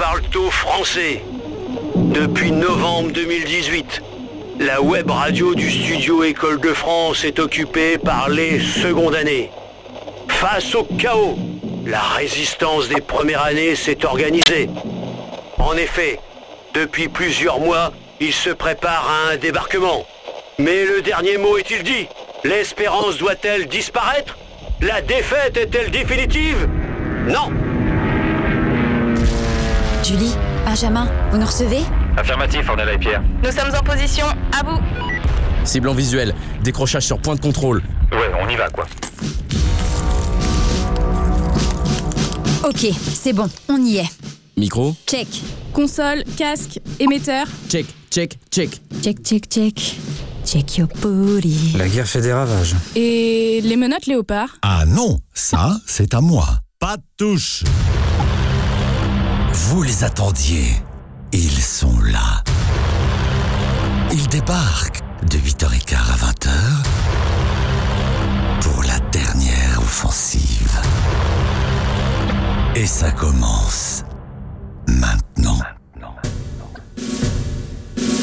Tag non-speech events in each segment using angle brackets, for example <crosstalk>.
parle tôt français. Depuis novembre 2018, la web radio du studio École de France est occupée par les secondes années. Face au chaos, la résistance des premières années s'est organisée. En effet, depuis plusieurs mois, il se prépare à un débarquement. Mais le dernier mot est-il dit? L'espérance doit-elle disparaître? La défaite est-elle définitive? Non Benjamin, vous nous recevez Affirmatif, Ornella et Pierre. Nous sommes en position, à vous. Cible en visuel, décrochage sur point de contrôle. Ouais, on y va quoi. Ok, c'est bon, on y est. Micro, Check. Console, casque, émetteur. check, check, check. Check, check, check. Check your booty. La guerre fait des ravages. Et les menottes léopard. Ah non, ça, c'est à moi. Pas de touche. Vous les attendiez. Ils sont là. Ils débarquent de 8h15 à 20h pour la dernière offensive. Et ça commence maintenant.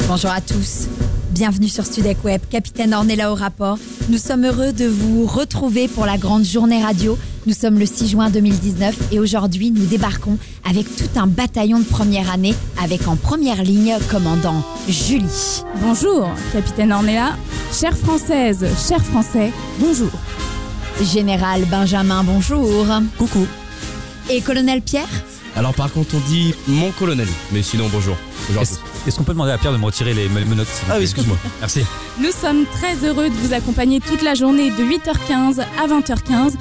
Bonjour à tous. Bienvenue sur Studec Web, capitaine Ornella au rapport. Nous sommes heureux de vous retrouver pour la grande journée radio. Nous sommes le 6 juin 2019 et aujourd'hui nous débarquons avec tout un bataillon de première année avec en première ligne commandant Julie. Bonjour, capitaine Ornella. Chère française, chers français, bonjour. Général Benjamin, bonjour. Coucou. Et colonel Pierre? Alors par contre on dit mon colonel, mais sinon bonjour. Est-ce qu'on peut demander à Pierre de me retirer les me- menottes Ah oui, excuse-moi. <laughs> Merci. Nous sommes très heureux de vous accompagner toute la journée de 8h15 à 20h15.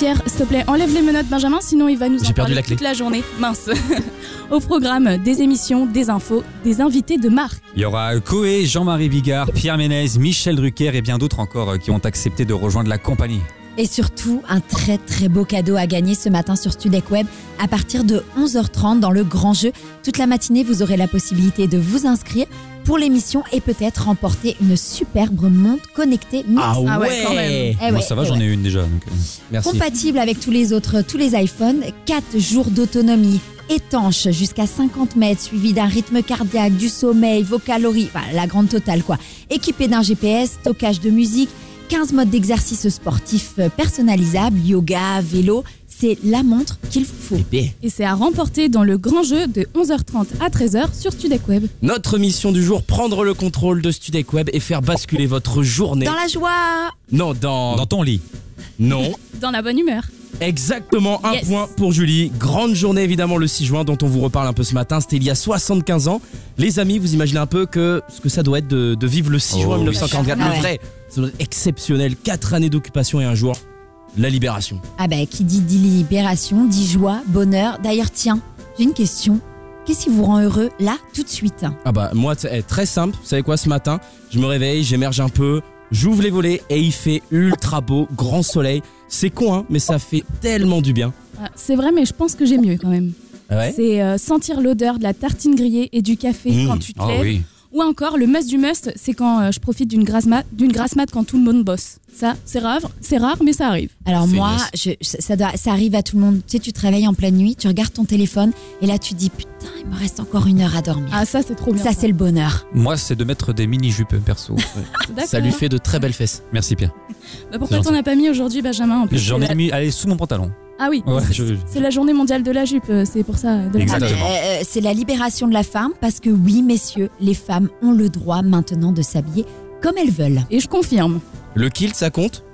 Pierre, s'il te plaît, enlève les menottes, Benjamin, sinon il va nous en J'ai perdu parler la clé. toute la journée. Mince. <laughs> Au programme, des émissions, des infos, des invités de marque. Il y aura Coé, Jean-Marie Bigard, Pierre Ménez, Michel Drucker et bien d'autres encore euh, qui ont accepté de rejoindre la compagnie. Et surtout, un très très beau cadeau à gagner ce matin sur Studec Web à partir de 11h30 dans le grand jeu. Toute la matinée, vous aurez la possibilité de vous inscrire pour l'émission et peut-être remporter une superbe montre connectée mixte. Ah ouais, quand même. Eh Moi ouais, ça va, eh j'en ouais. ai une déjà. donc, euh. Merci. Compatible avec tous les autres, tous les iPhones, 4 jours d'autonomie, étanche jusqu'à 50 mètres, suivi d'un rythme cardiaque, du sommeil, vos calories, enfin, la grande totale quoi. Équipé d'un GPS, stockage de musique, 15 modes d'exercice sportif euh, personnalisables, yoga, vélo, c'est la montre qu'il vous faut. Épée. Et c'est à remporter dans le grand jeu de 11h30 à 13h sur Studec Web. Notre mission du jour, prendre le contrôle de Studec Web et faire basculer votre journée. Dans la joie Non, dans... Dans ton lit. Non. Dans la bonne humeur. Exactement, un Yes. point pour Julie. Grande journée évidemment le 6 juin dont on vous reparle un peu ce matin. C'était il y a 75 ans. Les amis, vous imaginez un peu que ce que ça doit être de, de vivre le 6 juin Oh, 1944. Ah le vrai, ça doit être exceptionnel. 4 années d'occupation et un jour, la libération. Ah bah qui dit, dit libération, dit joie, bonheur. D'ailleurs tiens, j'ai une question. Qu'est-ce qui vous rend heureux là, tout de suite? Ah bah moi, c'est eh, très simple. Vous savez quoi, ce matin, je me réveille, j'émerge un peu, j'ouvre les volets et il fait ultra beau, grand soleil. C'est con, hein, mais ça fait tellement du bien. Ah, C'est vrai, mais je pense que j'ai mieux quand même. Ah ouais? C'est euh, sentir l'odeur de la tartine grillée et du café Mmh. quand tu te Ah lèves. oui. Ou encore, le must du must, c'est quand euh, je profite d'une grasse mat, d'une grasse mat quand tout le monde bosse. Ça, c'est rare, c'est rare, mais ça arrive. Alors moi, je, ça, doit- ça arrive à tout le monde. Tu sais, tu te réveilles en pleine nuit, tu regardes ton téléphone et là tu dis putain, il me reste encore une heure à dormir. Ah, ça, c'est trop bien. ça c'est le bonheur. Moi c'est de mettre des mini-jupes perso. <laughs> D'accord. Ça lui fait de très belles fesses. Merci Pierre. Bah, pourquoi t'en as pas mis aujourd'hui, Benjamin en plus, J'en ai la- mis, allez, sous mon pantalon. Ah oui, Ouais, c'est- je- la journée mondiale de la jupe, euh, c'est pour ça. de la- Exactement. Mais, euh, c'est la libération de la femme parce que oui, messieurs, les femmes ont le droit maintenant de s'habiller comme elles veulent. Et je confirme. Le kilt, ça compte?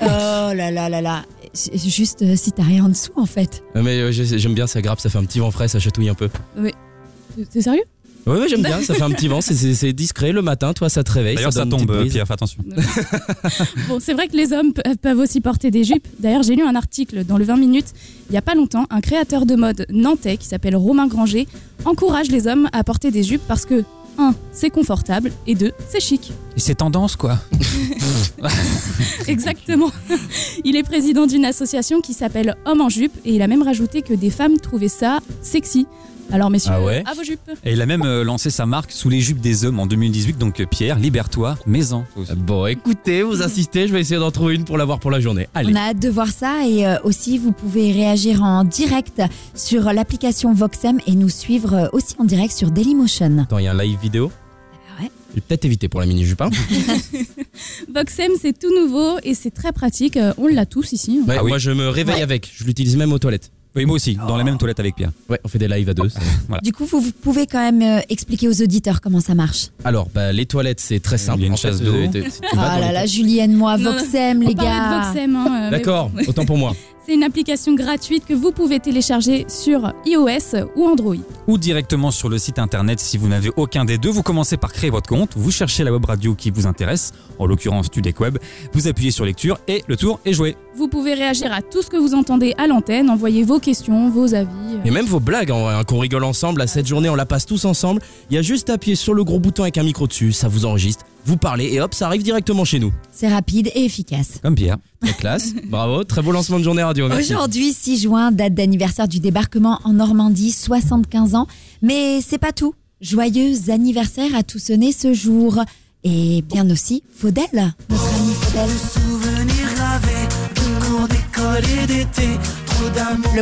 Oh là là là là. C'est juste euh, si t'as rien en dessous en fait. Euh, Mais euh, j'ai- j'aime bien, ça grappe, ça fait un petit vent frais, ça chatouille un peu. C'est sérieux? Ouais, ouais, j'aime bien, ça fait un petit vent, c'est- discret le matin, toi ça te réveille. D'ailleurs ça tombe. Pierre, fais attention. <laughs> Bon, c'est vrai que les hommes pe- peuvent aussi porter des jupes. D'ailleurs, j'ai lu un article dans le 20 minutes, il y a pas longtemps, un créateur de mode nantais qui s'appelle Romain Granger encourage les hommes à porter des jupes parce que, un, c'est confortable et deux, c'est chic. Et c'est tendance quoi. <laughs> <laughs> Exactement. Il est président d'une association qui s'appelle Hommes en jupe et il a même rajouté que des femmes trouvaient ça sexy. Alors messieurs, Ah ouais à vos jupes. Et il a même euh, lancé sa marque sous les jupes des hommes en 2018. Donc euh, Pierre, libère-toi, maison. Bon, écoutez, vous insistez, je vais essayer d'en trouver une pour l'avoir pour la journée. Allez. On a hâte de voir ça et euh, aussi vous pouvez réagir en direct sur l'application Voxem et nous suivre euh, aussi en direct sur Dailymotion. Attends, il y a un live vidéo. bah ouais. Je vais peut-être éviter pour la mini jupe. hein. <laughs> Voxem, c'est tout nouveau et c'est très pratique. Euh, On l'a tous ici. Ouais, Ah oui. Moi, je me réveille Ouais. avec. Je l'utilise même aux toilettes. Oui, moi aussi, dans la même toilette avec Pierre. Ouais, on fait des lives à deux. <laughs> Du coup, vous, vous pouvez quand même euh, expliquer aux auditeurs comment ça marche. Alors, bah, les toilettes, c'est très simple. Il y a une En fait, chasse euh, d'eau. t'es- tu vas Ah dans là les- là, Julienne, moi, Non, Voxem, On les parlait de gars. Voxem, hein, euh, mais D'accord, autant pour moi. C'est une application gratuite que vous pouvez télécharger sur iOS ou Android. Ou directement sur le site internet si vous n'avez aucun des deux. Vous commencez par créer votre compte, vous cherchez la web radio qui vous intéresse, en l'occurrence Studec Web, vous appuyez sur lecture et le tour est joué. Vous pouvez réagir à tout ce que vous entendez à l'antenne, envoyer vos questions, vos avis. Et même vos blagues, en vrai, hein, qu'on rigole ensemble. À cette journée, on la passe tous ensemble. Il y a juste à appuyer sur le gros bouton avec un micro dessus, ça vous enregistre, vous parlez et hop, ça arrive directement chez nous. C'est rapide et efficace. Comme Pierre. Très classe, <laughs> bravo, très beau lancement de journée radio. Merci. Aujourd'hui, 6 juin, date d'anniversaire du débarquement en Normandie, 75 ans. Mais c'est pas tout. Joyeux anniversaire à tous nés ce jour. Et bien aussi, Faudel, notre ami Faudel. Le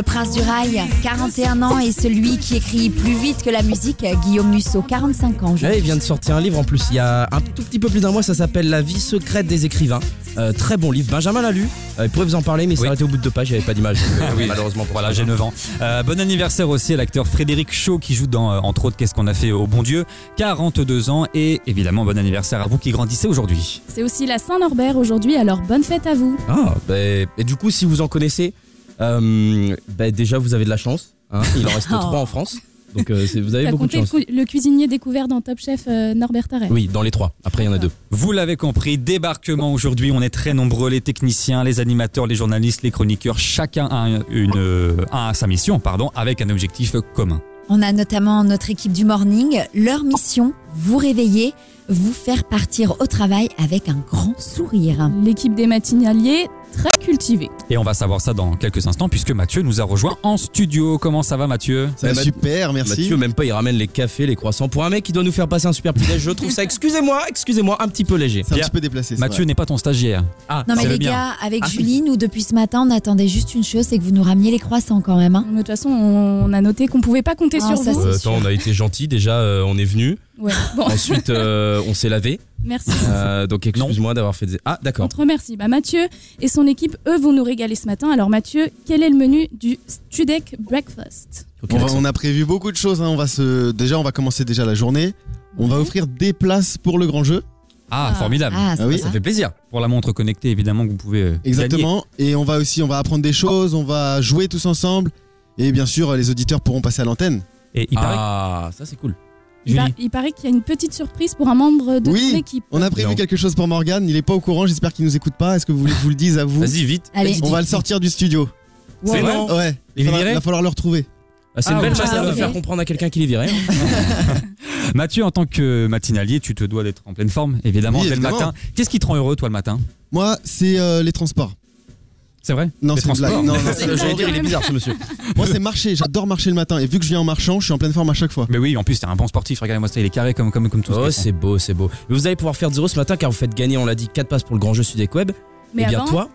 prince du rail, 41 ans, et celui qui écrit plus vite que la musique, Guillaume Musso, 45 ans. Ouais, il vient de sortir un livre en plus il y a un tout petit peu plus d'un mois, ça s'appelle La vie secrète des écrivains. Euh, très bon livre, Benjamin l'a lu, Euh, il pourrait vous en parler mais il s'est Oui. arrêté au bout de deux pages, il n'y avait pas d'image. euh, <laughs> oui. Malheureusement pour Voilà, j'ai 9 ans. Euh, bon anniversaire aussi à l'acteur Frédéric Shaw qui joue dans, euh, entre autres, Qu'est-ce qu'on a fait au bon Dieu? 42 ans et évidemment bon anniversaire à vous qui grandissez aujourd'hui. C'est aussi la Saint-Norbert aujourd'hui, alors bonne fête à vous. Ah, bah, et du coup, si vous en connaissez, euh, bah, déjà vous avez de la chance. hein. <laughs> il en reste Oh. trois en France, donc euh, c'est- vous avez T'as beaucoup de compté le, chance. cu- le cuisinier découvert dans Top Chef euh, Norbert Tarret. Oui, dans les trois. Après, il y en a deux. Vous l'avez compris, débarquement aujourd'hui, on est très nombreux, les techniciens, les animateurs, les journalistes, les chroniqueurs, chacun a, une, euh, a sa mission pardon, avec un objectif commun. On a notamment notre équipe du morning. Leur mission, vous réveiller, vous faire partir au travail avec un grand sourire. L'équipe des matinaliers, très cultivée. Et on va savoir ça dans quelques instants puisque Mathieu nous a rejoint en studio. Comment ça va Mathieu? Ça va Mathieu- super, merci. Mathieu, même pas, il ramène les cafés, les croissants. Pour un mec qui doit nous faire passer un super petit déj, je trouve ça, excusez-moi, excusez-moi, un petit peu léger. C'est un petit peu déplacé. Mathieu n'est pas ton stagiaire. Ah, Non mais les bien. gars, avec Ah. Julie, nous depuis ce matin, on attendait juste une chose, c'est que vous nous rameniez les croissants quand même. hein. De toute façon, on a noté qu'on pouvait pas compter Ah, sur ça, vous. Euh, attends, on a été gentil déjà, euh, on est venu. Ouais. Bon, <laughs> Ensuite, euh, on s'est lavé. merci. Euh, donc excuse-moi d'avoir fait des. Ah, On d'accord. te remercie. Bah, Mathieu et son équipe, eux, vont nous régaler ce matin. Alors Mathieu, quel est le menu du Studek Breakfast On, va- on a prévu beaucoup de choses. hein. On va se, déjà, on va commencer déjà la journée. On va offrir des places pour le grand jeu. Ah, Ah. formidable. Ah, Ah oui. ça fait plaisir. Pour la montre connectée, évidemment, que vous pouvez euh, gagner. Exactement. Et on va aussi, on va apprendre des choses. On va jouer tous ensemble. Et bien sûr, les auditeurs pourront passer à l'antenne. Et il paraît Ah, ça c'est cool. Il, par- Julie. il paraît qu'il y a une petite surprise pour un membre de Oui, ton équipe. On a prévu Non. quelque chose pour Morgane. Il est pas au courant. J'espère qu'il nous écoute pas. Est-ce que vous voulez que je vous le dise à vous Vas-y, vite. Allez. On va le sortir du studio. C'est vrai non Ouais. Il est Il va falloir le retrouver. Ah, c'est Ah, une belle ok. manière Ah, de ok. faire comprendre à quelqu'un qu'il est viré. hein. <laughs> Mathieu, en tant que matinalier, tu te dois d'être en pleine forme, évidemment, Oui, dès le matin. Qu'est-ce qui te rend heureux, toi, le matin? Moi, c'est euh, les transports. C'est vrai? Non, c'est une blague. Non, non, <laughs> J'allais dire, il est bizarre ce monsieur. <laughs> Moi, c'est marcher. J'adore marcher le matin. Et vu que je viens en marchant, je suis en pleine forme à chaque fois. Mais oui, en plus, t'es un bon sportif. Regardez-moi ça, il est carré comme, comme, comme tout ce Oh, c'est beau, c'est beau. Mais vous allez pouvoir faire zéro ce matin car vous faites gagner, on l'a dit, 4 passes pour le grand jeu Sudec Web. Mais Et bien avant, toi,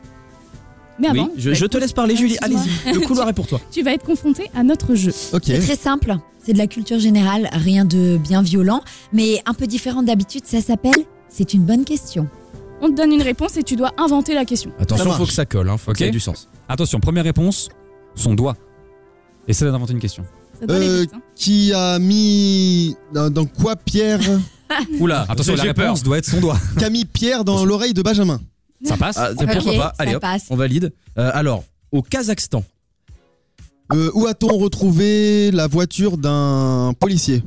mais oui, avant, je, bah, je te laisse parler, Julie. excuse-moi. Allez-y, le couloir est pour toi. <laughs> Tu vas être confronté à notre jeu. Ok. C'est très simple, c'est de la culture générale, rien de bien violent, mais un peu différent d'habitude, ça s'appelle C'est une bonne question. On te donne une réponse et tu dois inventer la question. Attention, faut que ça colle, hein, faut qu'il y ait du sens. Attention, première réponse, son doigt. Essaie d'inventer une question. Ça doit aller Euh, vite. hein. Qui a mis dans, dans quoi Pierre <laughs> Oula, Attention, la j'ai peur. réponse doit être son doigt. <laughs> Qui a mis Pierre dans l'oreille de Benjamin Ça passe Ah, pourquoi pas Allez ça hop, passe. on valide. Euh, alors, au Kazakhstan, Euh, Où a-t-on retrouvé la voiture d'un policier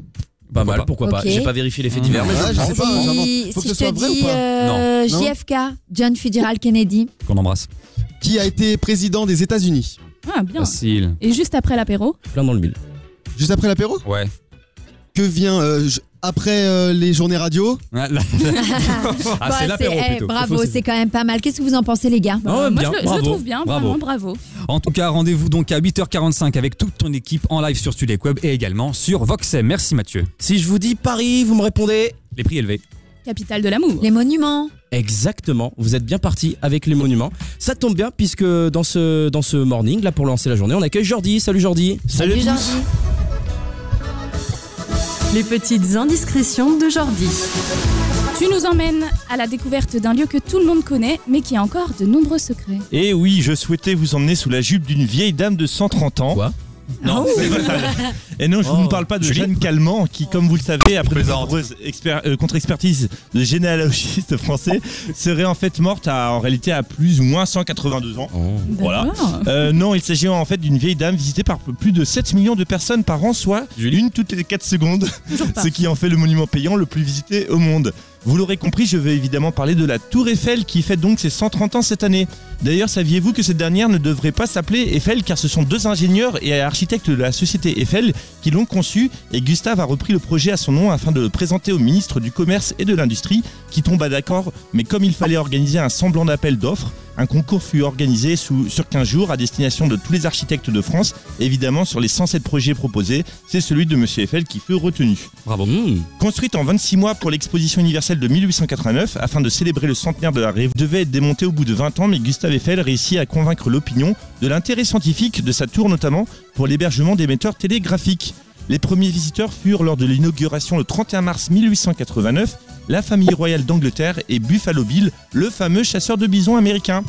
pas Pourquoi mal, pourquoi pas. Ok. J'ai pas vérifié les faits divers, mais Ouais, je je sais pas, j'invente. Si, Faut si que je ce soit te vrai ou dis pas euh, Non. JFK, John Fitzgerald Kennedy, Qu'on embrasse. Qui a été président des États-Unis Ah, bien. Facile. Et juste après l'apéro, Plein dans le mille. Juste après l'apéro Ouais. Que vient euh, je- après euh, les journées radio. <laughs> Ah, là- Ah, Bah, c'est l'apéro eh, plutôt. bravo, Faut- c'est quand même pas mal. Qu'est-ce que vous en pensez, les gars? Ah ouais, Moi, bien, je, le- je bravo, le trouve bien, bravo. vraiment, bravo. En tout cas, rendez-vous donc à 8h45 avec toute ton équipe en live sur Studek Web et également sur Voxem. Merci Mathieu. Si je vous dis Paris, vous me répondez Les prix élevés. Capitale de l'amour. Les monuments. Exactement, vous êtes bien parti avec les monuments. Ça tombe bien puisque dans ce, dans ce morning, là pour lancer la journée, on accueille Jordi. Salut Jordi. Salut, Jordi. Les petites indiscrétions de Jordi. Tu nous emmènes à la découverte d'un lieu que tout le monde connaît, mais qui a encore de nombreux secrets. Et Eh oui, je souhaitais vous emmener sous la jupe d'une vieille dame de 130 ans. Quoi? Non, c'est pas ça. Et non, je Oh, ne parle pas de Julie Jeanne Calment, qui, comme vous le savez, après de plaisante. nombreuses expér- euh, contre-expertises de généalogistes français, <laughs> serait en fait morte à, en réalité à plus ou moins 182 ans. Voilà. D'accord. Euh, non, il s'agit en fait d'une vieille dame visitée par plus de 7 millions de personnes par an, soit une toutes les 4 secondes, <laughs> ce qui en fait le monument payant le plus visité au monde. Vous l'aurez compris, je vais évidemment parler de la Tour Eiffel qui fête donc ses 130 ans cette année. D'ailleurs, saviez-vous que cette dernière ne devrait pas s'appeler Eiffel car ce sont deux ingénieurs et architectes de la société Eiffel qui l'ont conçu et Gustave a repris le projet à son nom afin de le présenter au ministre du Commerce et de l'Industrie qui tomba d'accord, mais comme il fallait organiser un semblant d'appel d'offres, un concours fut organisé sous, sur 15 jours à destination de tous les architectes de France. Évidemment, sur les 107 projets proposés, c'est celui de Monsieur Eiffel qui fut retenu. Bravo. Construite en 26 mois pour l'exposition universelle de 1889, afin de célébrer le centenaire de la Rive, devait être démontée au bout de 20 ans, mais Gustave Eiffel réussit à convaincre l'opinion de l'intérêt scientifique de sa tour, notamment pour l'hébergement d'émetteurs télégraphiques. Les premiers visiteurs furent lors de l'inauguration le 31 mars 1889, la famille royale d'Angleterre et Buffalo Bill, le fameux chasseur de bisons américain.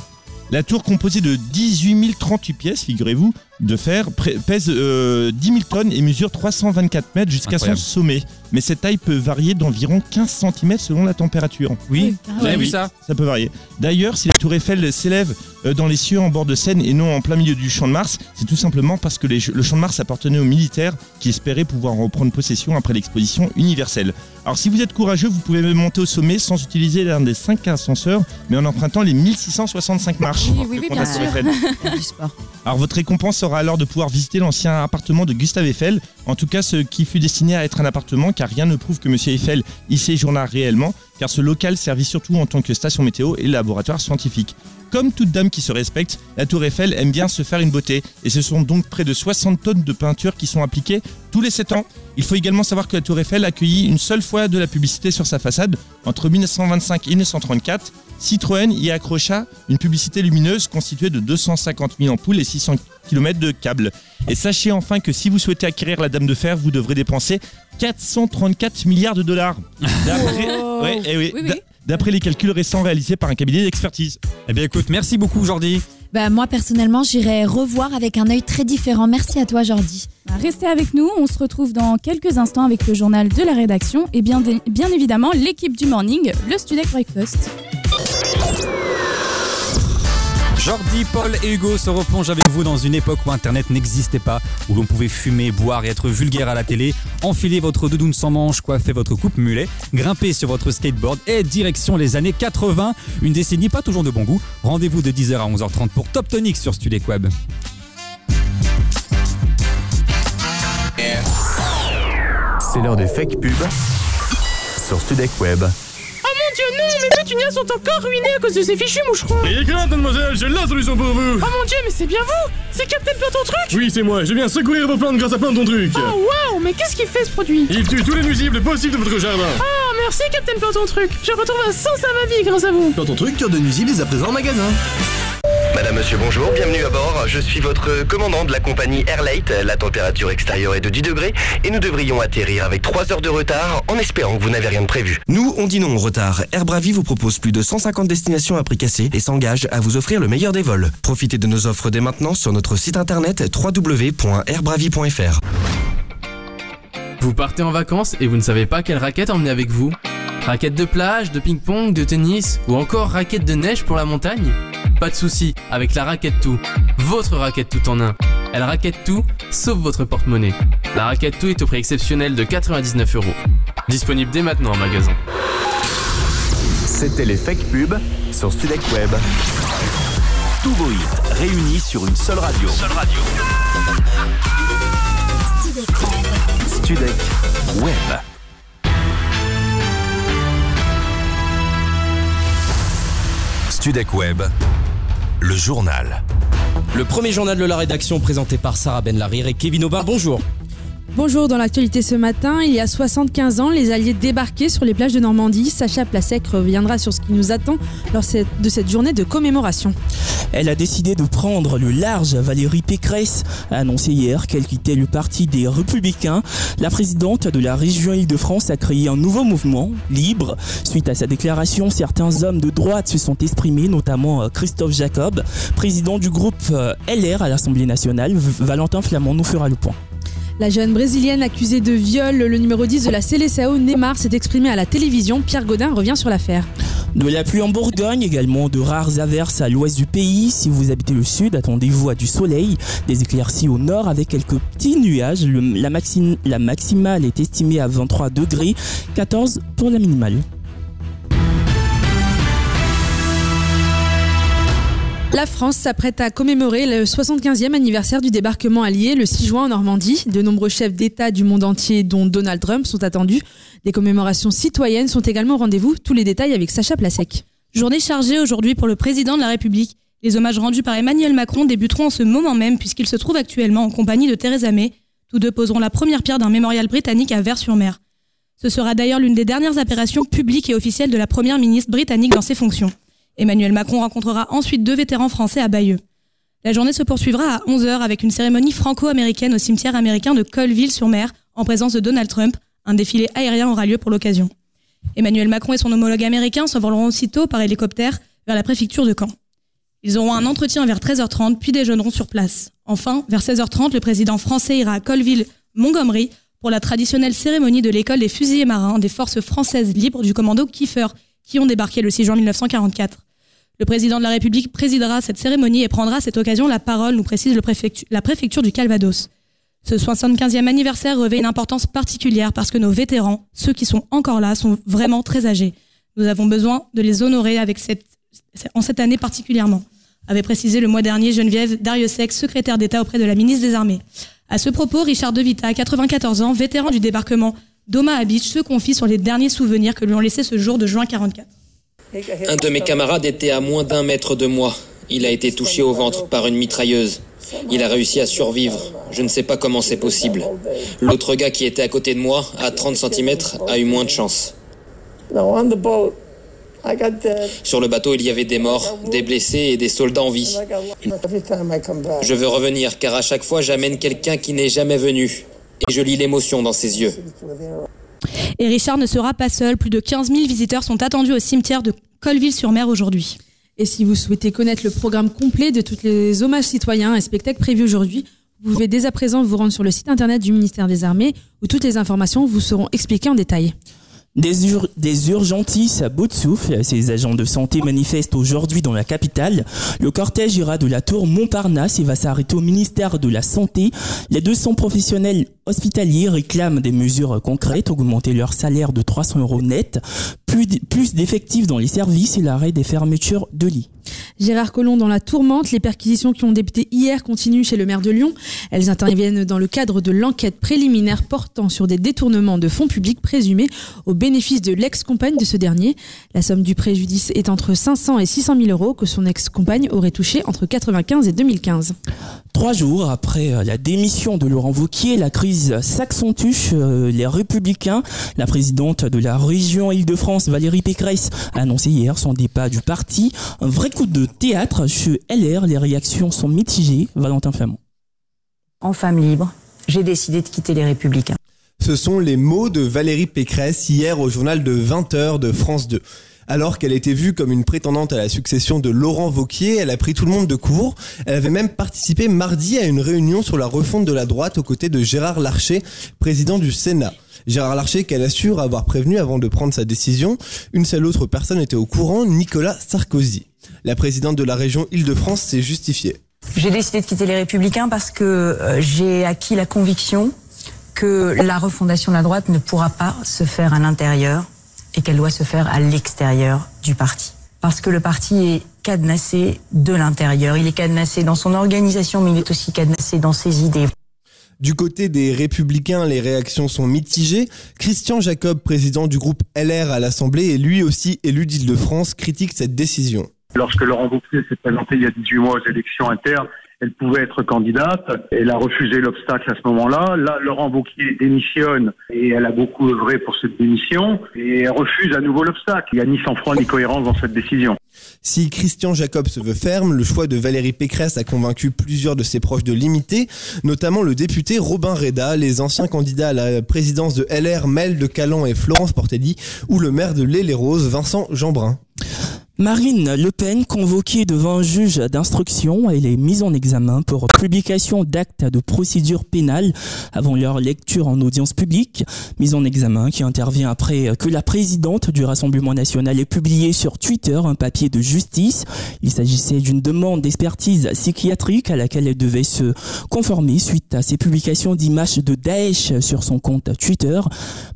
La tour composée de 18 038 pièces, figurez-vous, de fer, pèse euh, 10 000 tonnes et mesure 324 mètres jusqu'à son sommet. Mais cette taille peut varier d'environ 15 cm selon la température. Oui, Ah vous avez ouais. vu ça Ça peut varier. D'ailleurs, si la tour Eiffel s'élève euh, dans les cieux en bord de Seine et non en plein milieu du champ de Mars, c'est tout simplement parce que les- le champ de Mars appartenait aux militaires qui espéraient pouvoir en reprendre possession après l'exposition universelle. Alors si vous êtes courageux, vous pouvez même monter au sommet sans utiliser l'un des 5 ascenseurs, mais en empruntant les 1665 marches. Oui, oui, oui, bien sûr. <laughs> Alors votre récompense sera alors de pouvoir visiter l'ancien appartement de Gustave Eiffel, en tout cas ce qui fut destiné à être un appartement car rien ne prouve que M. Eiffel y séjourna réellement, car ce local servit surtout en tant que station météo et laboratoire scientifique. Comme toute dame qui se respecte, la tour Eiffel aime bien se faire une beauté, et ce sont donc près de 60 tonnes de peinture qui sont appliquées tous les 7 ans. Il faut également savoir que la tour Eiffel accueillit une seule fois de la publicité sur sa façade, entre 1925 et 1934. Citroën y accrocha une publicité lumineuse constituée de 250 000 ampoules et 600 km de câbles. Et sachez enfin que si vous souhaitez acquérir la Dame de Fer, vous devrez dépenser 434 milliards de dollars. D'après ouais, eh oui, Oui, oui. d'a- d'après les calculs récents réalisés par un cabinet d'expertise. Eh bien écoute, merci beaucoup Jordi. Bah, moi, personnellement, j'irai revoir avec un œil très différent. Merci à toi, Jordi. Bah, Restez avec nous, on se retrouve dans quelques instants avec le journal de la rédaction et bien, bien évidemment l'équipe du morning, le Studek Breakfast. Jordi, Paul et Hugo se replongent avec vous dans une époque où Internet n'existait pas, où l'on pouvait fumer, boire et être vulgaire à la télé, enfiler votre doudoune sans manche, coiffer votre coupe mulet, grimper sur votre skateboard et direction les années 80, une décennie pas toujours de bon goût. Rendez-vous de 10h à 11h30 pour Top Tonic sur Studek Web. C'est l'heure des fake pubs sur Studek Web. Mon dieu, non, mes pétunias sont encore ruinées à cause de ces fichus moucherons. Ayez crainte, mademoiselle, j'ai la solution pour vous. Oh mon dieu, mais c'est bien vous. C'est Captain Planton Truc Oui, c'est moi, je viens secourir vos plantes grâce à Planton Truc. Oh waouh, mais qu'est-ce qu'il fait ce produit Il tue tous les nuisibles possibles de votre jardin. Ah, merci Captain Planton Truc. Je retrouve un sens à ma vie grâce à vous. Planton Truc, cure de nuisibles, est à présent en magasin. Madame, monsieur, bonjour, bienvenue à bord. Je suis votre commandant de la compagnie Airlight. La température extérieure est de 10 degrés et nous devrions atterrir avec 3 heures de retard en espérant que vous n'avez rien de prévu. Nous, on dit non au retard. Air Bravi vous propose plus de 150 destinations à prix cassé et s'engage à vous offrir le meilleur des vols. Profitez de nos offres dès maintenant sur notre site internet www.airbravi.fr. Vous partez en vacances et vous ne savez pas quelle raquette emmener avec vous Raquette de plage, de ping-pong, de tennis ou encore raquette de neige pour la montagne? Pas de souci, avec la raquette tout, votre raquette tout en un. Elle raquette tout, sauf votre porte-monnaie. La raquette tout est au prix exceptionnel de 99 euros. Disponible dès maintenant en magasin. C'était les fake pubs sur Studec Web. Tous vos hits réunis sur une seule radio. Seule Web. Studec Web. Studec Web le journal. Le premier journal de la rédaction présenté par Sarah Ben Larir et Kevin Aubin. Bonjour. Bonjour, dans l'actualité ce matin, il y a 75 ans, les Alliés débarquaient sur les plages de Normandie. Sacha Plasek reviendra sur ce qui nous attend lors de cette journée de commémoration. Elle a décidé de prendre le large. Valérie Pécresse a annoncé hier qu'elle quittait le parti des Républicains. La présidente de la région Île-de-France a créé un nouveau mouvement, Libre. Suite à sa déclaration, certains hommes de droite se sont exprimés, notamment euh, Christophe Jacob, président du groupe euh, LR à l'Assemblée nationale. Valentin Flamand nous fera le point. La jeune brésilienne accusée de viol, le numéro 10 de la CLSAO, Neymar, s'est exprimé à la télévision. Pierre Godin revient sur l'affaire. De la pluie en Bourgogne, également de rares averses à l'ouest du pays. Si vous habitez le sud, attendez-vous à du soleil, des éclaircies au nord avec quelques petits nuages. la, la maximale est estimée à 23 degrés, 14 pour la minimale. La France s'apprête à commémorer le 75e anniversaire du débarquement allié le 6 juin en Normandie. De nombreux chefs d'État du monde entier, dont Donald Trump, sont attendus. Des commémorations citoyennes sont également au rendez-vous. Tous les détails avec Sacha Plasek. Journée chargée aujourd'hui pour le président de la République. Les hommages rendus par Emmanuel Macron débuteront en ce moment même puisqu'il se trouve actuellement en compagnie de Theresa May. Tous deux poseront la première pierre d'un mémorial britannique à Vers-sur-Mer. Ce sera d'ailleurs l'une des dernières apparitions publiques et officielles de la première ministre britannique dans ses fonctions. Emmanuel Macron rencontrera ensuite deux vétérans français à Bayeux. La journée se poursuivra à 11h avec une cérémonie franco-américaine au cimetière américain de Colville-sur-Mer en présence de Donald Trump. Un défilé aérien aura lieu pour l'occasion. Emmanuel Macron et son homologue américain s'envoleront aussitôt par hélicoptère vers la préfecture de Caen. Ils auront un entretien vers 13h30 puis déjeuneront sur place. Enfin, vers 16h30, le président français ira à Colville-Montgomery pour la traditionnelle cérémonie de l'école des fusiliers marins des forces françaises libres du commando Kiefer qui ont débarqué le 6 juin 1944. Le président de la République présidera cette cérémonie et prendra à cette occasion la parole, nous précise la préfecture du Calvados. Ce 75e anniversaire revêt une importance particulière parce que nos vétérans, ceux qui sont encore là, sont vraiment très âgés. Nous avons besoin de les honorer en cette année particulièrement, avait précisé le mois dernier Geneviève Dariussec, secrétaire d'État auprès de la ministre des Armées. À ce propos, Richard De Vita, 94 ans, vétéran du débarquement d'Oma Beach, se confie sur les derniers souvenirs que lui ont laissé ce jour de juin 44. Un de mes camarades était à moins d'un mètre de moi. Il a été touché au ventre par une mitrailleuse. Il a réussi à survivre. Je ne sais pas comment c'est possible. L'autre gars qui était à côté de moi, à 30 cm, a eu moins de chance. Sur le bateau, il y avait des morts, des blessés et des soldats en vie. Je veux revenir car à chaque fois j'amène quelqu'un qui n'est jamais venu. Et je lis l'émotion dans ses yeux. Et Richard ne sera pas seul. Plus de 15 000 visiteurs sont attendus au cimetière de Colville-sur-Mer aujourd'hui. Et si vous souhaitez connaître le programme complet de tous les hommages citoyens et spectacles prévus aujourd'hui, vous pouvez dès à présent vous rendre sur le site internet du ministère des Armées où toutes les informations vous seront expliquées en détail. Des, ur des urgentistes à bout de souffle, ces agents de santé manifestent aujourd'hui dans la capitale. Le cortège ira de la tour Montparnasse et va s'arrêter au ministère de la Santé. Les 200 professionnels hospitaliers réclament des mesures concrètes, augmenter leur salaire de 300 euros net, plus d'effectifs dans les services et l'arrêt des fermetures de lits. Gérard Collomb dans la tourmente. Les perquisitions qui ont débuté hier continuent chez le maire de Lyon. Elles interviennent dans le cadre de l'enquête préliminaire portant sur des détournements de fonds publics présumés au bénéfice de l'ex-compagne de ce dernier. La somme du préjudice est entre 500 et 600 000 euros que son ex-compagne aurait touché entre 95 et 2015. Trois jours après euh, la démission de Laurent Wauquiez, la crise s'accentue. Euh, les Républicains, la présidente de la région Île-de-France, Valérie Pécresse, a annoncé hier son départ du parti. Un vrai coup de théâtre chez LR. Les réactions sont mitigées. Valentin Flamand. En femme libre, j'ai décidé de quitter les Républicains. Ce sont les mots de Valérie Pécresse hier au journal de 20h de France 2. Alors qu'elle était vue comme une prétendante à la succession de Laurent Vauquier, elle a pris tout le monde de court. Elle avait même participé mardi à une réunion sur la refonte de la droite aux côtés de Gérard Larcher, président du Sénat. Gérard Larcher qu'elle assure avoir prévenu avant de prendre sa décision. Une seule autre personne était au courant, Nicolas Sarkozy. La présidente de la région Île-de-France s'est justifiée. J'ai décidé de quitter les Républicains parce que euh, j'ai acquis la conviction que la refondation de la droite ne pourra pas se faire à l'intérieur et qu'elle doit se faire à l'extérieur du parti. Parce que le parti est cadenassé de l'intérieur. Il est cadenassé dans son organisation, mais il est aussi cadenassé dans ses idées. Du côté des républicains, les réactions sont mitigées. Christian Jacob, président du groupe LR à l'Assemblée et lui aussi élu d'Île-de-France, critique cette décision. Lorsque Laurent Wauquiez s'est présenté il y a 18 mois aux élections internes, elle pouvait être candidate. Elle a refusé l'obstacle à ce moment-là. Là, Laurent Wauquiez démissionne et elle a beaucoup œuvré pour cette démission et elle refuse à nouveau l'obstacle. Il n'y a ni sang-froid ni cohérence dans cette décision. Si Christian Jacob se veut ferme, le choix de Valérie Pécresse a convaincu plusieurs de ses proches de l'imiter, notamment le député Robin Reda, les anciens candidats à la présidence de LR Mel de Calan et Florence Portelli, ou le maire de l'Île-et-Rose, Vincent Jeanbrun. Marine Le Pen, convoquée devant un juge d'instruction, elle est mise en examen pour publication d'actes de procédure pénale avant leur lecture en audience publique. Mise en examen qui intervient après que la présidente du Rassemblement national ait publié sur Twitter un papier de justice. Il s'agissait d'une demande d'expertise psychiatrique à laquelle elle devait se conformer suite à ses publications d'images de Daesh sur son compte Twitter.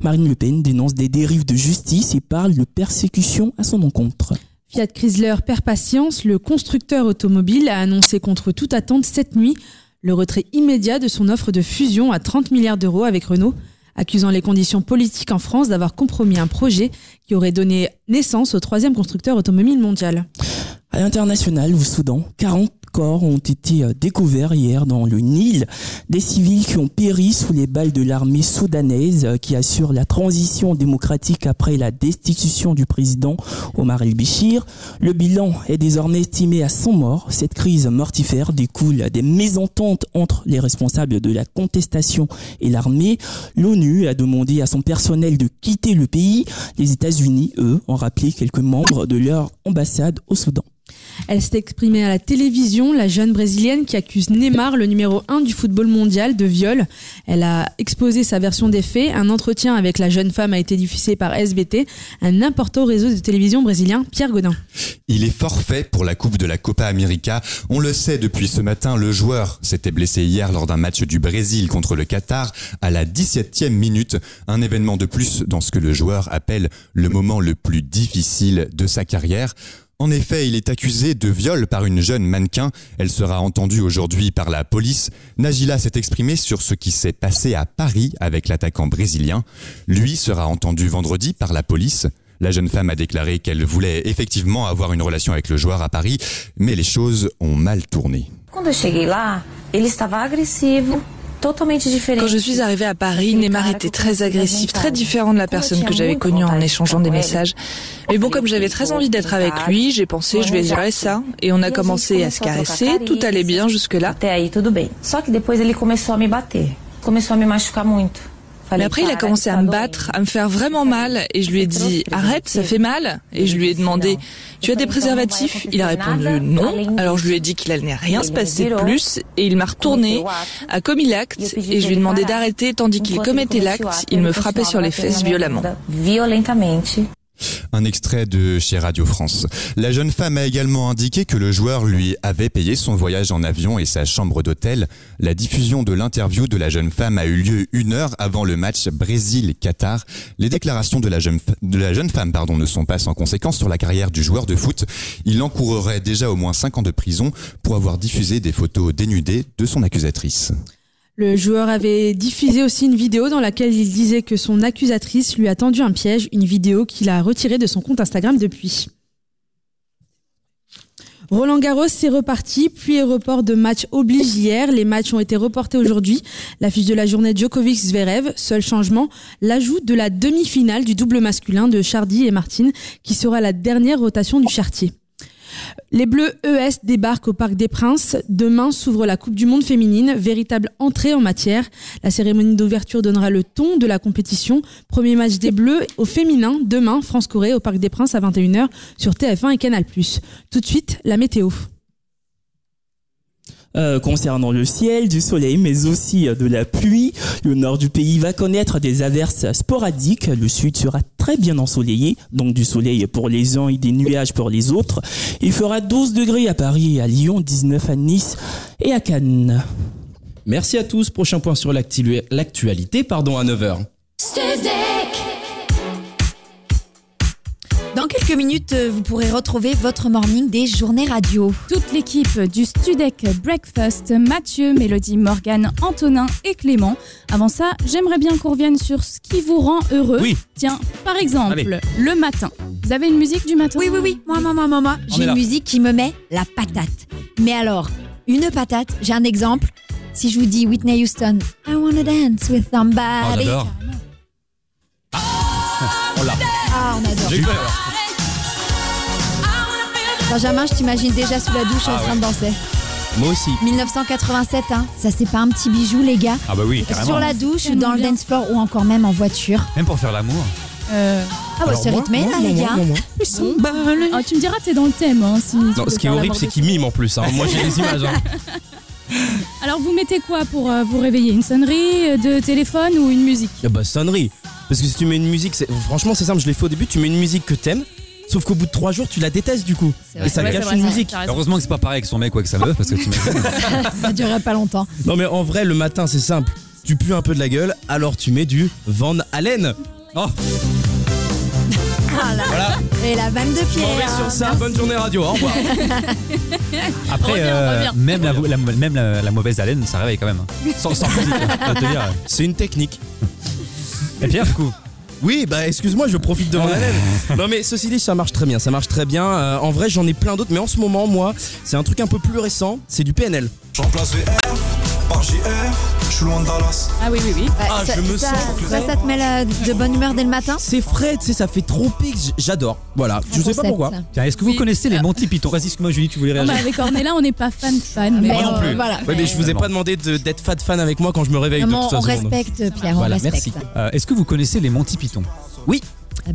Marine Le Pen dénonce des dérives de justice et parle de persécution à son encontre. Fiat Chrysler perd patience. Le constructeur automobile a annoncé contre toute attente cette nuit le retrait immédiat de son offre de fusion à 30 milliards d'euros avec Renault, accusant les conditions politiques en France d'avoir compromis un projet qui aurait donné naissance au troisième constructeur automobile mondial. À l'international, au Soudan, 40 corps ont été euh, découverts hier dans le Nil. Des civils qui ont péri sous les balles de l'armée soudanaise euh, qui assure la transition démocratique après la destitution du président Omar el-Béchir. Le bilan est désormais estimé à 100 morts. Cette crise mortifère découle des mésententes entre les responsables de la contestation et l'armée. L'ONU a demandé à son personnel de quitter le pays. Les États-Unis, eux, ont rappelé quelques membres de leur ambassade au Soudan. Elle s'est exprimée à la télévision, la jeune brésilienne qui accuse Neymar, le numéro 1 du football mondial, de viol. Elle a exposé sa version des faits. Un entretien avec la jeune femme a été diffusé par SBT, un important réseau de télévision brésilien, Pierre Godin. Il est forfait pour la Coupe de la Copa América. On le sait depuis ce matin, le joueur s'était blessé hier lors d'un match du Brésil contre le Qatar à la 17e minute. Un événement de plus dans ce que le joueur appelle le moment le plus difficile de sa carrière. En effet, il est accusé de viol par une jeune mannequin. Elle sera entendue aujourd'hui par la police. Najila s'est exprimé sur ce qui s'est passé à Paris avec l'attaquant brésilien. Lui sera entendu vendredi par la police. La jeune femme a déclaré qu'elle voulait effectivement avoir une relation avec le joueur à Paris, mais les choses ont mal tourné. Cheguei lá, ele estava agressivo, totalmente diferente. Quand je suis arrivée à Paris, Neymar était très agressif, très différent de la personne que j'avais connue en échangeant des messages. Mais bon, comme j'avais très envie d'être avec lui, j'ai pensé je vais gérer ça. Et on a commencé à se caresser, tout allait bien jusque-là. Só que depois ele começou a me bater. Começou a me machucar muito. Mais après, il a commencé à me battre, à me faire vraiment mal, et je lui ai dit arrête, ça fait mal. Et je lui ai demandé tu as des préservatifs? Il a répondu non. Alors je lui ai dit qu'il allait rien se passer de plus, et il m'a retourné, a commis l'acte, et je lui ai demandé d'arrêter tandis qu'il commettait l'acte, il me frappait sur les fesses violemment. Un extrait de chez Radio France. La jeune femme a également indiqué que le joueur lui avait payé son voyage en avion et sa chambre d'hôtel. La diffusion de l'interview de la jeune femme a eu lieu une heure avant le match Brésil-Qatar. Les déclarations de la jeune, de la jeune femme pardon, ne sont pas sans conséquence sur la carrière du joueur de foot. Il encourerait déjà au moins 5 ans de prison pour avoir diffusé des photos dénudées de son accusatrice. Le joueur avait diffusé aussi une vidéo dans laquelle il disait que son accusatrice lui a tendu un piège, une vidéo qu'il a retirée de son compte Instagram depuis. Roland Garros, c'est reparti, puis report de match oblige hier. Les matchs ont été reportés aujourd'hui. L'affiche de la journée Djokovic-Zverev, seul changement, l'ajout de la demi-finale du double masculin de Chardy et Martin, qui sera la dernière rotation du Chartier. Les Bleus ES débarquent au Parc des Princes. Demain s'ouvre la Coupe du Monde féminine, véritable entrée en matière. La cérémonie d'ouverture donnera le ton de la compétition. Premier match des Bleus au féminin, demain, France-Corée au Parc des Princes à 21h sur TF1 et Canal+. Tout de suite, la météo. Euh, concernant le ciel, du soleil, mais aussi euh, de la pluie. Le nord du pays va connaître des averses sporadiques. Le sud sera très bien ensoleillé, donc du soleil pour les uns et des nuages pour les autres. Il fera 12 degrés à Paris et à Lyon, 19 à Nice et à Cannes. Merci à tous. Prochain point sur l'actu- l'actualité, pardon, à 9h. Dans quelques minutes, euh, vous pourrez retrouver votre morning des journées radio. Toute l'équipe du Studec Breakfast, Mathieu, Mélodie, Morgane, Antonin et Clément. Avant ça, j'aimerais bien qu'on revienne sur ce qui vous rend heureux. Oui. Tiens, par exemple, Allez. le matin. Vous avez une musique du matin? Oui, oui, oui. Moi, moi, moi, moi, moi. J'ai une musique qui me met la patate. Mais alors, une patate, j'ai un exemple. Si je vous dis Whitney Houston, I wanna dance with <laughs> Oh, somebody. j'adore. On l'a. Ah, on adore. J'ai eu peur. Benjamin, je t'imagine déjà sous la douche en Ah train ouais. de danser. Moi aussi. 1987, hein. ça c'est pas un petit bijou, les gars. Ah bah oui, carrément. Sur la douche, J'aime dans le dance floor ou encore même en voiture. Même pour faire l'amour. Euh, Ah ouais, Alors c'est rythmé là, les moi, gars. moi, moi. ah, tu me diras, t'es dans le thème. hein, si Non, ce qui est horrible, c'est qu'il mime en plus. hein. Moi, j'ai les images. hein. <laughs> Alors, vous mettez quoi pour euh, vous réveiller Une sonnerie euh, de téléphone ou une musique? Ah bah, sonnerie. Parce que si tu mets une musique, c'est- franchement, c'est simple, je l'ai fait au début, tu mets une musique que t'aimes. Sauf qu'au bout de trois jours, tu la détestes du coup. Et vrai, ça gâche vrai, une musique. Heureusement que c'est pas pareil avec son mec ou avec sa meuf parce que tu <laughs> ça durerait pas longtemps. Non mais en vrai, le matin, c'est simple. Tu pues un peu de la gueule, alors tu mets du Van Halen. Oh, Ah là. Voilà. Et la vanne de on Pierre. va sur ça. Bonne journée radio. Au revoir. <laughs> Après, Reviens, euh, reviens. même, la, la- même la, la mauvaise haleine, ça réveille quand même. hein. Sans, sans musique, hein, <laughs> je dois te dire. C'est une technique. Et Pierre, du coup Oui, bah excuse-moi, je profite de Van Halen. <laughs> Non mais ceci dit, ça marche très bien, ça marche très bien. Euh, en vrai, j'en ai plein d'autres, mais en ce moment, moi, c'est un truc un peu plus récent. C'est du PNL. Je remplace VR par JR, je suis loin de Dallas. Ah oui, oui, oui. Ouais, Ah, ça, je me ça, sens ça, ça te met la- de bonne humeur dès le matin C'est frais, tu sais, ça fait trop pique. J'adore. Voilà, je sais pas concept. pourquoi. Tiens, est-ce que vous Oui. connaissez les Monty Python? Vas-y, excuse-moi, Julie, tu voulais Non, réagir bah, avec Ornella, on n'est pas fan fan. Mais, Mais, non euh, plus. Voilà. Ouais, mais je vous ai pas demandé de- d'être fat fan avec moi quand je me réveille. Non, de toute on façon, respecte, Pierre, Voilà, on respecte. merci. Euh, Est-ce que vous connaissez les Monty Python? Oui.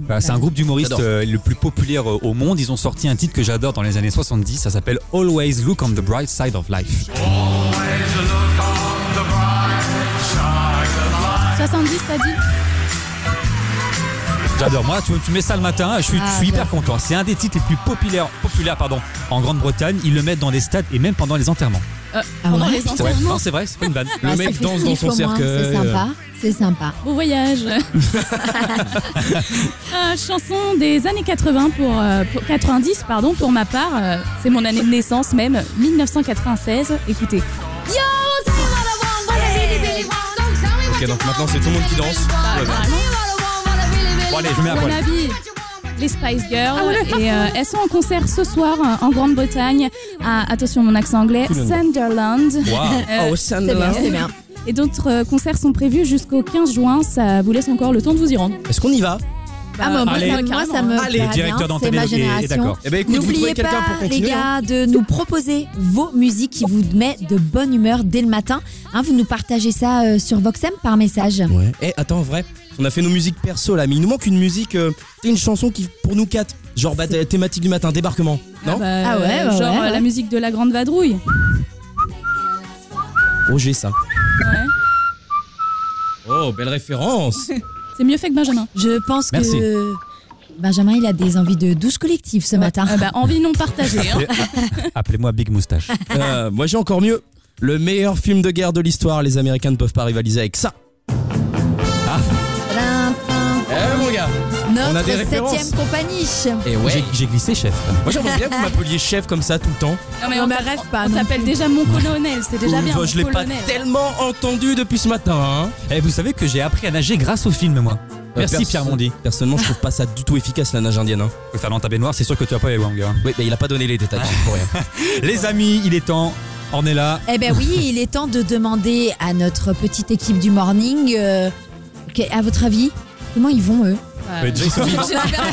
Bah, c'est un groupe d'humoristes euh, le plus populaire euh, au monde. Ils ont sorti un titre que j'adore dans les années 70. Ça s'appelle Always Look on the Bright Side of Life. 70, t'as dit J'adore. Moi, tu, tu mets ça le matin, je suis, Ah, je suis hyper content. C'est un des titres les plus populaires, populaires pardon, en Grande-Bretagne. Ils le mettent dans les stades et même pendant les enterrements. Euh, Ah Pendant ouais les Ouais, enterrements. non, c'est vrai, c'est pas une vanne. <laughs> Le Ah, mec c'est danse dans son cercueil. C'est sympa, c'est sympa. Beau voyage. <laughs> Euh, chanson des années 80 pour, euh, pour- 90 pardon pour ma part, euh, c'est mon année de naissance même 1996. Écoutez. Ok, donc maintenant c'est tout le monde qui danse. Ouais, bah. Bon, allez, je mets à poil. Les Spice Girls et euh, elles sont en concert ce soir euh, en Grande-Bretagne à attention mon accent anglais Sunderland. Wow. <laughs> Euh, Oh, Sunderland. c'est bien. et d'autres euh, concerts sont prévus jusqu'au 15 juin, ça vous laisse encore le temps de vous y rendre. Est-ce qu'on y va? Ah, moi, moi, allez. ça, moi, ça me Allez, plaît directeur bien, d'antenne c'est ma est- est génération. d'accord. Eh ben écoute, vous N'oubliez quelqu'un pas, pour les continuer hein gars, de nous proposer vos musiques qui vous mettent de bonne humeur dès le matin. Hein, vous nous partagez ça euh, sur Voxem par message. Ouais. Eh, attends, en vrai, on a fait nos musiques perso là, mais il nous manque une musique, euh, une chanson qui pour nous quatre, genre bah, thématique du matin, débarquement. Non Ah, bah, Ah ouais, ouais, genre ouais, euh, la musique de la Grande Vadrouille. Oh, j'ai ça. Ouais. Oh, belle référence. <laughs> C'est mieux fait que Benjamin. Je pense Merci. que Benjamin, il a des envies de douche collective ce matin. Ah bah, envie non partagée. hein. Appelez-moi Big Moustache. Euh, moi j'ai encore mieux. Le meilleur film de guerre de l'histoire, les Américains ne peuvent pas rivaliser avec ça. Tadam, Eh mon gars On a Notre des références. septième compagnie. Et ouais. J'ai- J'ai glissé, chef. Moi j'aimerais bien que vous <laughs> m'appeliez chef comme ça tout le temps. Non mais on t'a- rêve pas On non t'appelle plus. déjà mon colonel, c'est déjà bien. bah, mon je l'ai pas colonel. tellement entendu depuis ce matin. Hein. Eh, vous savez que j'ai appris à nager grâce au film, moi. Merci Euh, perso- Pierre Mondi. Personnellement, je trouve pas ça du tout efficace la nage indienne. Hein. Faire dans ta baignoire, c'est sûr que tu vas pas y aller gars. Oui, mais il a pas donné les détails pour rien. <laughs> Les amis, il est temps. On est là. Eh ben oui, il est temps de demander à notre petite équipe du morning, euh, que- à votre avis, comment ils vont eux? Déjà, ils sont vivants. J'espère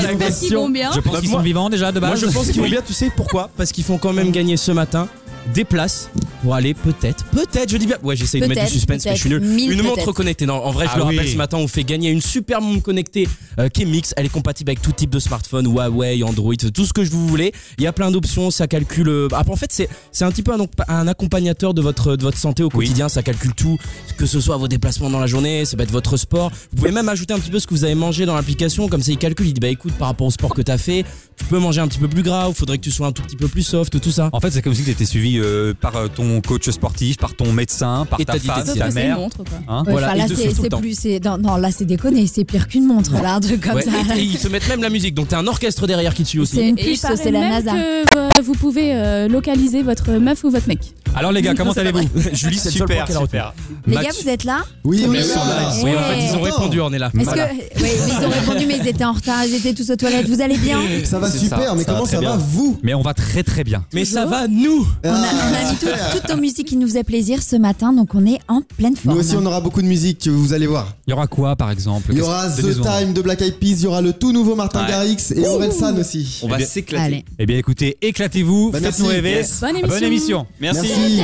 j'espère qu'ils <laughs> vont bien. Je pense Bah, qu'ils sont vivants déjà de base. Moi je pense qu'ils vont bien, tu sais pourquoi? Parce qu'ils font quand même gagner ce matin des places pour aller peut-être, peut-être, je dis bien, ouais j'essaye de mettre du suspense mais je suis nul, une montre connectée, non en vrai je Ah le rappelle oui. ce matin on fait gagner une super montre connectée euh, qui est mix, elle est compatible avec tout type de smartphone, Huawei, Android, tout ce que je vous voulez, il y a plein d'options, ça calcule, euh, ah, en fait c'est c'est un petit peu un, un accompagnateur de votre, de votre santé au quotidien, ça calcule tout, que ce soit vos déplacements dans la journée, ça peut être votre sport, vous pouvez même ajouter un petit peu ce que vous avez mangé dans l'application, comme ça il calcule, il dit bah écoute par rapport au sport que t'as fait, tu peux manger un petit peu plus gras, ou faudrait que tu sois un tout petit peu plus soft, tout ça. En fait, c'est comme si tu étais suivi suivi euh, par euh, ton coach sportif, par ton médecin, par Et ta femme, ta mère. une montre, quoi. Hein Ouais, Voilà, là, c'est plus. Non, non, là, c'est déconné. C'est pire qu'une montre, là, un truc comme Ouais, ça. et, et ils te mettent même la musique, donc t'as un orchestre derrière qui te suit aussi. C'est une puce, c'est la NASA. que euh, vous pouvez euh, localiser votre meuf ou votre mec. Alors les gars, comment allez-vous <laughs> Julie, c'est Super. Les Match- gars, vous êtes là Oui, Mais oui, oui, là. Oui, en fait, ils ont répondu, on est là. Est-ce Voilà. que. Oui, ils ont répondu, mais ils étaient en retard. Ils étaient tous aux toilettes. Vous allez bien Ça va super, ça, mais ça comment ça va vous? Mais on va très très bien. Mais ça va, nous? On a, on a mis tout- toutes nos musiques qui nous faisaient plaisir ce matin, donc on est en pleine Nous forme. aussi, on aura beaucoup de musique, vous allez voir. Il y aura quoi par exemple? Il y aura The Time de Black Eyed Peas, il y aura le tout nouveau Martin Ouais. Garrix et Orelsan aussi. On va Eh s'éclater. Eh bien écoutez, éclatez-vous, Bah, faites-nous merci. rêver. Yes. Bonne émission. Bonne émission. Merci.